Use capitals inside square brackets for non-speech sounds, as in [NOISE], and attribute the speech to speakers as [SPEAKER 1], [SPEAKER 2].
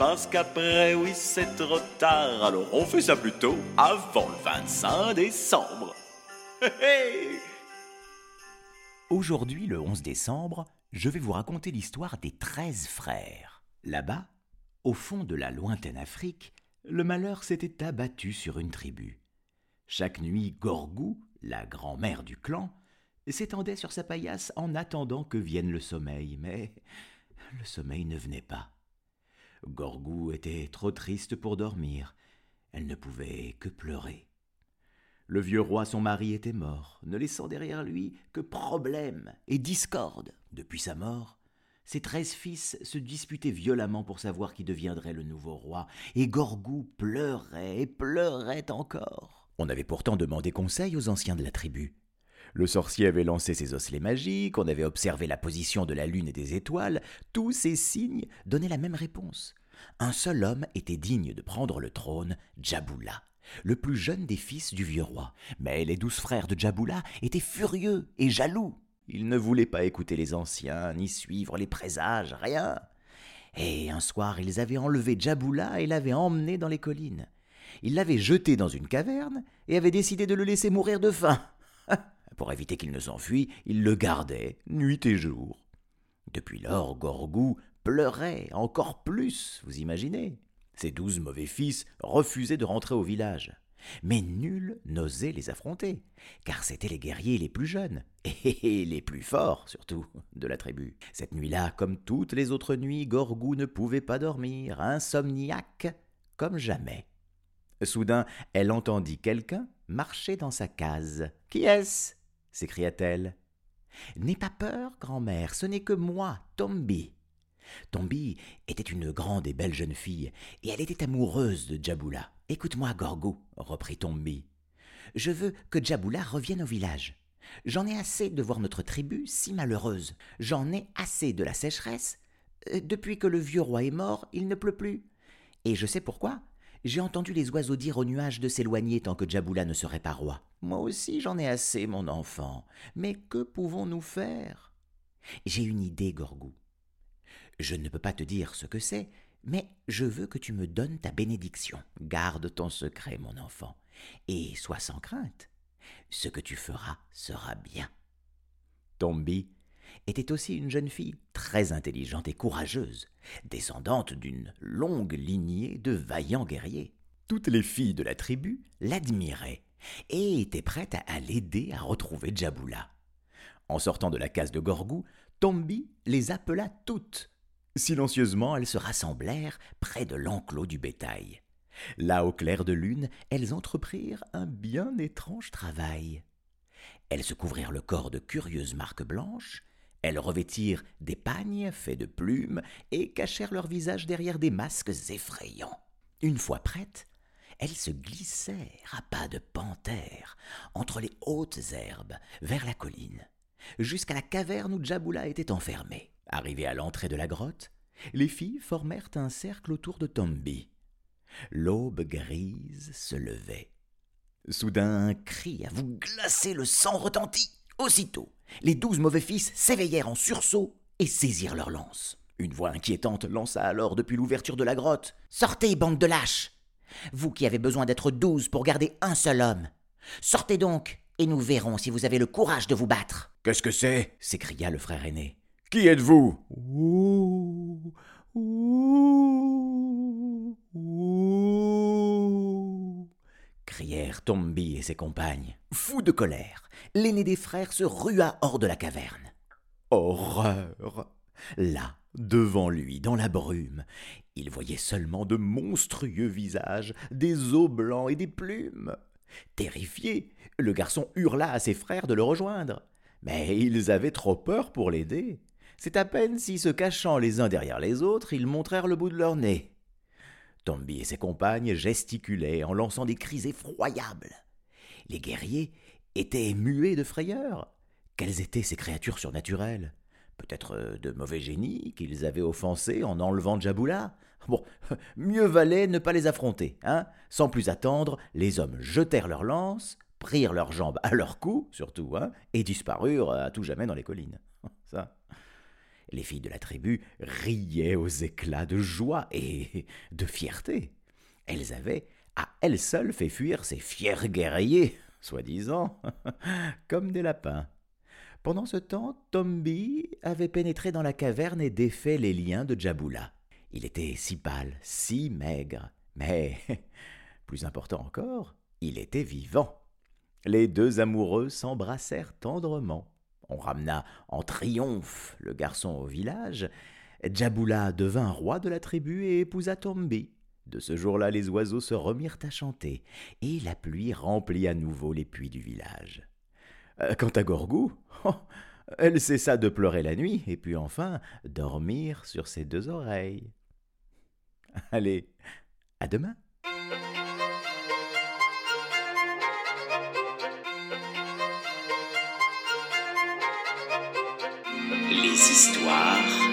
[SPEAKER 1] Parce qu'après, oui, c'est trop tard. Alors on fait ça plutôt avant le 25 décembre.
[SPEAKER 2] Aujourd'hui, le 11 décembre, je vais vous raconter l'histoire des 13 frères. Là-bas, au fond de la lointaine Afrique, le malheur s'était abattu sur une tribu. Chaque nuit, Gorgou, la grand-mère du clan, s'étendait sur sa paillasse en attendant que vienne le sommeil, mais le sommeil ne venait pas. Gorgou était trop triste pour dormir. Elle ne pouvait que pleurer. Le vieux roi, son mari, était mort, ne laissant derrière lui que problèmes et discordes. Depuis sa mort, ses treize fils se disputaient violemment pour savoir qui deviendrait le nouveau roi, et Gorgou pleurait et pleurait encore. On avait pourtant demandé conseil aux anciens de la tribu. Le sorcier avait lancé ses osselets magiques, on avait observé la position de la lune et des étoiles, tous ces signes donnaient la même réponse. Un seul homme était digne de prendre le trône, Djaboula, le plus jeune des fils du vieux roi. Mais les douze frères de Djaboula étaient furieux et jaloux. Ils ne voulaient pas écouter les anciens, ni suivre les présages, rien. Et un soir, ils avaient enlevé Djaboula et l'avaient emmené dans les collines. Ils l'avaient jeté dans une caverne et avaient décidé de le laisser mourir de faim. [LAUGHS] Pour éviter qu'il ne s'enfuie, il le gardait nuit et jour. Depuis lors, Gorgou pleurait encore plus, vous imaginez. Ses douze mauvais fils refusaient de rentrer au village. Mais nul n'osait les affronter, car c'étaient les guerriers les plus jeunes, [LAUGHS] et les plus forts surtout, de la tribu. Cette nuit-là, comme toutes les autres nuits, Gorgou ne pouvait pas dormir, insomniaque comme jamais. Soudain, elle entendit quelqu'un marcher dans sa case. Qui est-ce? S'écria-t-elle. N'aie pas peur, grand-mère, ce n'est que moi, Tombi. Tombi était une grande et belle jeune fille, et elle était amoureuse de Djaboula. Écoute-moi, Gorgou, reprit Tombi. Je veux que Djaboula revienne au village. J'en ai assez de voir notre tribu si malheureuse. J'en ai assez de la sécheresse. Euh, Depuis que le vieux roi est mort, il ne pleut plus. Et je sais pourquoi. J'ai entendu les oiseaux dire aux nuages de s'éloigner tant que Djaboula ne serait pas roi. Moi aussi j'en ai assez, mon enfant. Mais que pouvons-nous faire? J'ai une idée, Gorgou. Je ne peux pas te dire ce que c'est, mais je veux que tu me donnes ta bénédiction. Garde ton secret, mon enfant, et sois sans crainte. Ce que tu feras sera bien. Tombi était aussi une jeune fille très intelligente et courageuse, descendante d'une longue lignée de vaillants guerriers. Toutes les filles de la tribu l'admiraient et étaient prêtes à l'aider à retrouver Djaboula. En sortant de la case de Gorgou, Tombi les appela toutes. Silencieusement, elles se rassemblèrent près de l'enclos du bétail. Là, au clair de lune, elles entreprirent un bien étrange travail. Elles se couvrirent le corps de curieuses marques blanches, elles revêtirent des pagnes faits de plumes et cachèrent leur visage derrière des masques effrayants. Une fois prêtes, elles se glissèrent à pas de panthère entre les hautes herbes vers la colline, jusqu'à la caverne où Djaboula était enfermé. Arrivées à l'entrée de la grotte, les filles formèrent un cercle autour de Tombi. L'aube grise se levait. Soudain, un cri à vous glacer le sang retentit. Aussitôt, les douze mauvais fils s'éveillèrent en sursaut et saisirent leurs lances. Une voix inquiétante lança alors depuis l'ouverture de la grotte. Sortez, bande de lâches. Vous qui avez besoin d'être douze pour garder un seul homme. Sortez donc, et nous verrons si vous avez le courage de vous battre.
[SPEAKER 1] Qu'est-ce que c'est?
[SPEAKER 2] s'écria le frère aîné.
[SPEAKER 1] Qui êtes-vous?
[SPEAKER 2] Ouh, crièrent Tombi et ses compagnes. Fou de colère, l'aîné des frères se rua hors de la caverne. Horreur Là, devant lui, dans la brume, Il voyait seulement de monstrueux visages, des os blancs et des plumes. Terrifié, le garçon hurla à ses frères de le rejoindre. Mais ils avaient trop peur pour l'aider. C'est à peine si, se cachant les uns derrière les autres, ils montrèrent le bout de leur nez. Tomby et ses compagnes gesticulaient en lançant des cris effroyables. Les guerriers étaient muets de frayeur. Quelles étaient ces créatures surnaturelles? Peut-être euh, de mauvais génies qu'ils avaient offensés en enlevant Jaboula? Bon, [LAUGHS] mieux valait ne pas les affronter, hein Sans plus attendre, les hommes jetèrent leurs lances, prirent leurs jambes à leur cou, surtout, hein, et disparurent à tout jamais dans les collines. [LAUGHS] Ça. Les filles de la tribu riaient aux éclats de joie et [LAUGHS] de fierté. Elles avaient, à elles seules, fait fuir ces fiers guerriers, [LAUGHS] soi-disant, [LAUGHS] comme des lapins. Pendant ce temps, Tombi avait pénétré dans la caverne et défait les liens de Jaboula. Il était si pâle, si maigre, mais, plus important encore, il était vivant. Les deux amoureux s'embrassèrent tendrement. On ramena en triomphe le garçon au village. Jaboula devint roi de la tribu et épousa Tombi. De ce jour-là, les oiseaux se remirent à chanter, et la pluie remplit à nouveau les puits du village. Euh, quant à Gorgou, [LAUGHS] oh, elle cessa de pleurer la nuit et puis enfin dormir sur ses deux oreilles. Allez, à demain.
[SPEAKER 3] Les histoires.